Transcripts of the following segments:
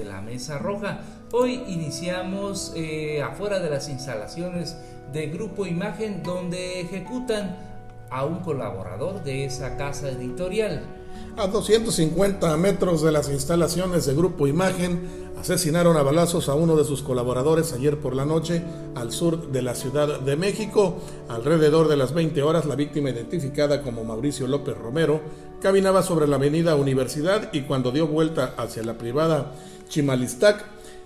de la Mesa Roja. Hoy iniciamos eh, afuera de las instalaciones de Grupo Imagen donde ejecutan a un colaborador de esa casa editorial. A 250 metros de las instalaciones de Grupo Imagen, asesinaron a balazos a uno de sus colaboradores ayer por la noche al sur de la Ciudad de México. Alrededor de las 20 horas, la víctima identificada como Mauricio López Romero caminaba sobre la avenida Universidad y cuando dio vuelta hacia la privada Chimalistac,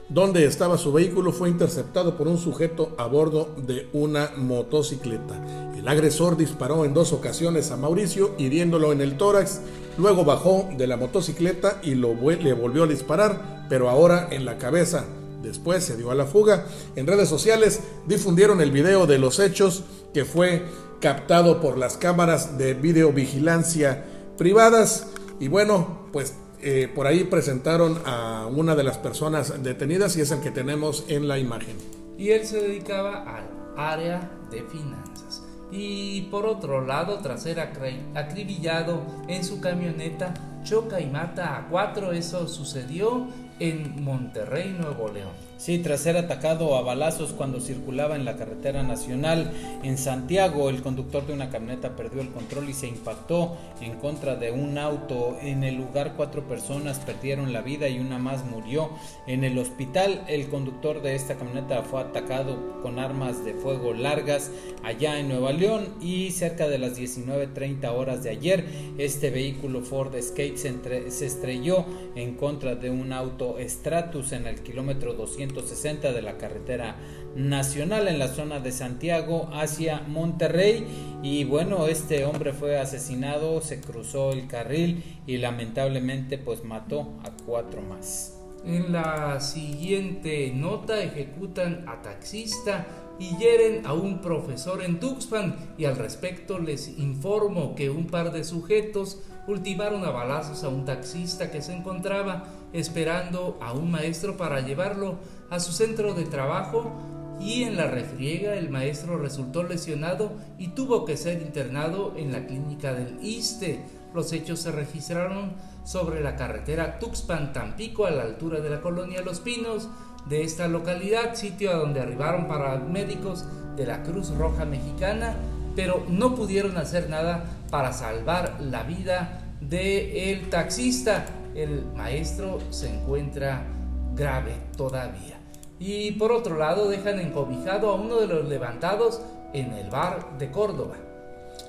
donde estaba su vehículo, fue interceptado por un sujeto a bordo de una motocicleta. El agresor disparó en dos ocasiones a Mauricio, hiriéndolo en el tórax, luego bajó de la motocicleta y le volvió a disparar, pero ahora en la cabeza. Después se dio a la fuga. En redes sociales difundieron el video de los hechos que fue captado por las cámaras de videovigilancia privadas. Y bueno, pues eh, por ahí presentaron a una de las personas detenidas y es el que tenemos en la imagen. Y él se dedicaba al área de finanzas. Y por otro lado, tras ser acribillado en su camioneta, choca y mata a cuatro. Eso sucedió en Monterrey, Nuevo León. Sí, tras ser atacado a balazos cuando circulaba en la carretera nacional en Santiago, el conductor de una camioneta perdió el control y se impactó en contra de un auto. En el lugar cuatro personas perdieron la vida y una más murió. En el hospital el conductor de esta camioneta fue atacado con armas de fuego largas allá en Nueva León y cerca de las 19.30 horas de ayer este vehículo Ford Escape se, se estrelló en contra de un auto Stratus en el kilómetro 200 160 de la carretera nacional en la zona de Santiago hacia Monterrey. Y bueno este hombre fue asesinado se cruzó el carril y lamentablemente pues mató a cuatro más. En la siguiente nota ejecutan a taxista y hieren a un profesor en Tuxpan y al respecto les informo que un par de sujetos ultimaron a balazos a un taxista que se encontraba esperando a un maestro para llevarlo a su centro de trabajo y en la refriega el maestro resultó lesionado y tuvo que ser internado en la clínica del ISTE. Los hechos se registraron sobre la carretera Tuxpan-Tampico a la altura de la colonia Los Pinos de esta localidad, sitio a donde arribaron paramédicos de la Cruz Roja Mexicana, pero no pudieron hacer nada para salvar la vida del el taxista. El maestro se encuentra grave todavía. Y por otro lado dejan encobijado a uno de los levantados en el bar de Córdoba.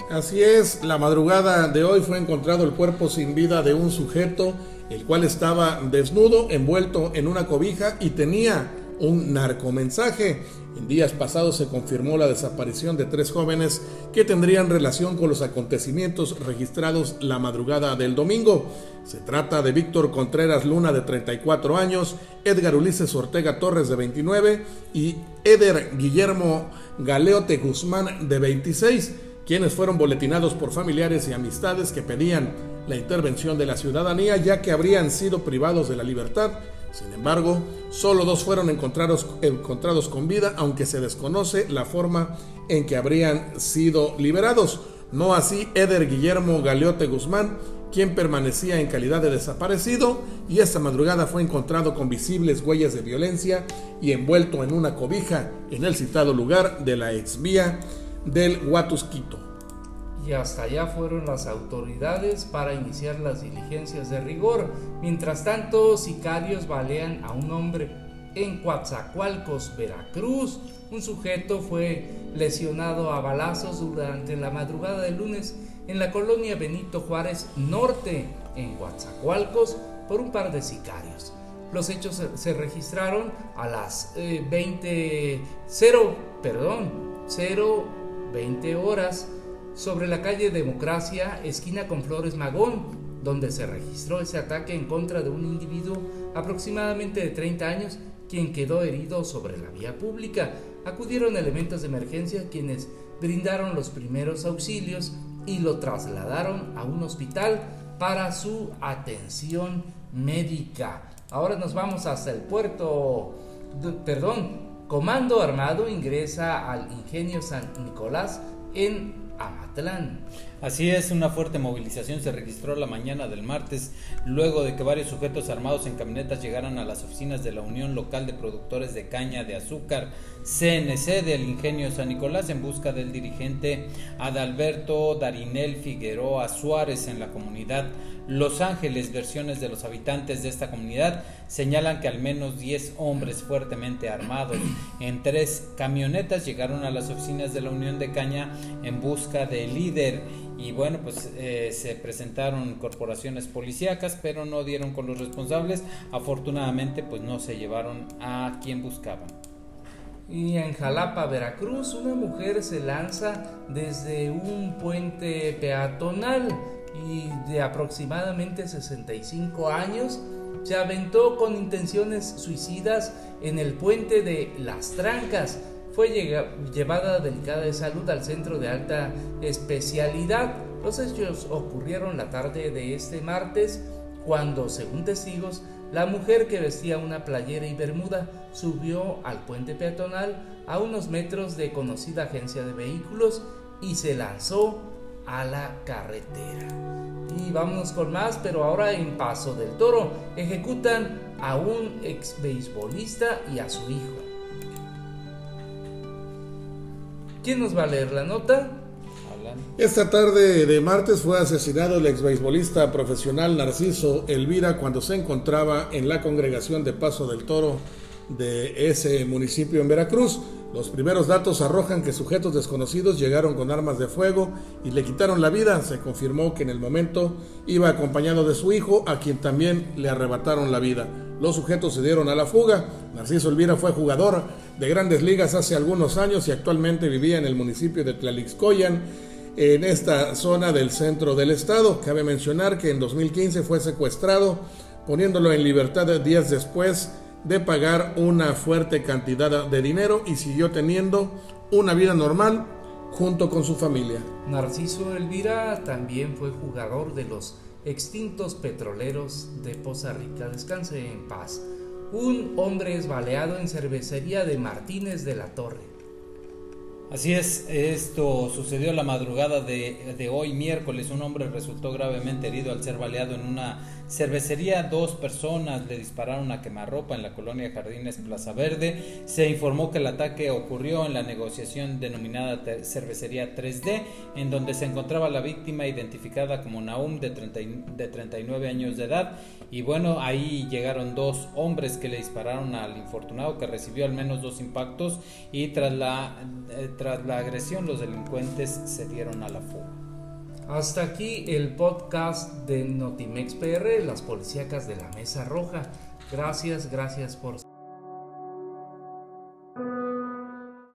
Así es, la madrugada de hoy fue encontrado el cuerpo sin vida de un sujeto, el cual estaba desnudo, envuelto en una cobija y tenía un narcomensaje. En días pasados se confirmó la desaparición de tres jóvenes que tendrían relación con los acontecimientos registrados la madrugada del domingo. Se trata de Víctor Contreras Luna de 34 años, Edgar Ulises Ortega Torres de 29 y Eder Guillermo Galeote Guzmán de 26, quienes fueron boletinados por familiares y amistades que pedían la intervención de la ciudadanía ya que habrían sido privados de la libertad sin embargo, solo dos fueron encontrados, encontrados con vida, aunque se desconoce la forma en que habrían sido liberados. No así Eder Guillermo Galeote Guzmán, quien permanecía en calidad de desaparecido y esta madrugada fue encontrado con visibles huellas de violencia y envuelto en una cobija en el citado lugar de la exvía del Huatusquito y hasta allá fueron las autoridades para iniciar las diligencias de rigor. Mientras tanto, sicarios balean a un hombre en Coatzacoalcos, Veracruz. Un sujeto fue lesionado a balazos durante la madrugada del lunes en la colonia Benito Juárez Norte, en Coatzacoalcos, por un par de sicarios. Los hechos se registraron a las 20, 0, perdón, 0, 20 horas sobre la calle Democracia, esquina con Flores Magón, donde se registró ese ataque en contra de un individuo aproximadamente de 30 años, quien quedó herido sobre la vía pública. Acudieron elementos de emergencia quienes brindaron los primeros auxilios y lo trasladaron a un hospital para su atención médica. Ahora nos vamos hasta el puerto, perdón, Comando Armado ingresa al Ingenio San Nicolás en Amatlán. Así es, una fuerte movilización se registró la mañana del martes, luego de que varios sujetos armados en camionetas llegaran a las oficinas de la Unión Local de Productores de Caña de Azúcar, CNC, del Ingenio San Nicolás, en busca del dirigente Adalberto Darinel Figueroa Suárez en la comunidad Los Ángeles. Versiones de los habitantes de esta comunidad señalan que al menos 10 hombres fuertemente armados en tres camionetas llegaron a las oficinas de la Unión de Caña en busca del líder y bueno pues eh, se presentaron corporaciones policíacas pero no dieron con los responsables. Afortunadamente pues no se llevaron a quien buscaban. Y en Jalapa, Veracruz, una mujer se lanza desde un puente peatonal y de aproximadamente 65 años se aventó con intenciones suicidas en el puente de Las Trancas fue llevada delicada de salud al centro de alta especialidad. Los hechos ocurrieron la tarde de este martes cuando, según testigos, la mujer que vestía una playera y bermuda subió al puente peatonal a unos metros de conocida agencia de vehículos y se lanzó a la carretera. Y vámonos con más, pero ahora en Paso del Toro ejecutan a un ex beisbolista y a su hijo. ¿Quién nos va a leer la nota? Esta tarde de martes fue asesinado el ex beisbolista profesional Narciso Elvira cuando se encontraba en la congregación de Paso del Toro de ese municipio en Veracruz. Los primeros datos arrojan que sujetos desconocidos llegaron con armas de fuego y le quitaron la vida. Se confirmó que en el momento iba acompañado de su hijo, a quien también le arrebataron la vida. Los sujetos se dieron a la fuga. Narciso Elvira fue jugador de grandes ligas hace algunos años y actualmente vivía en el municipio de Tlalixcoyan, en esta zona del centro del estado. Cabe mencionar que en 2015 fue secuestrado, poniéndolo en libertad días después de pagar una fuerte cantidad de dinero y siguió teniendo una vida normal junto con su familia. Narciso Elvira también fue jugador de los extintos petroleros de Poza Rica. Descanse en paz. Un hombre es baleado en cervecería de Martínez de la Torre. Así es, esto sucedió la madrugada de, de, hoy miércoles. Un hombre resultó gravemente herido al ser baleado en una cervecería. Dos personas le dispararon a quemarropa en la colonia Jardines Plaza Verde. Se informó que el ataque ocurrió en la negociación denominada cervecería 3D, en donde se encontraba la víctima identificada como Naum de, 30, de 39 años de edad. Y bueno, ahí llegaron dos hombres que le dispararon al infortunado que recibió al menos dos impactos y tras la... Eh, tras la agresión, los delincuentes se dieron a la fuga. Hasta aquí el podcast de Notimex PR, las policíacas de la Mesa Roja. Gracias, gracias por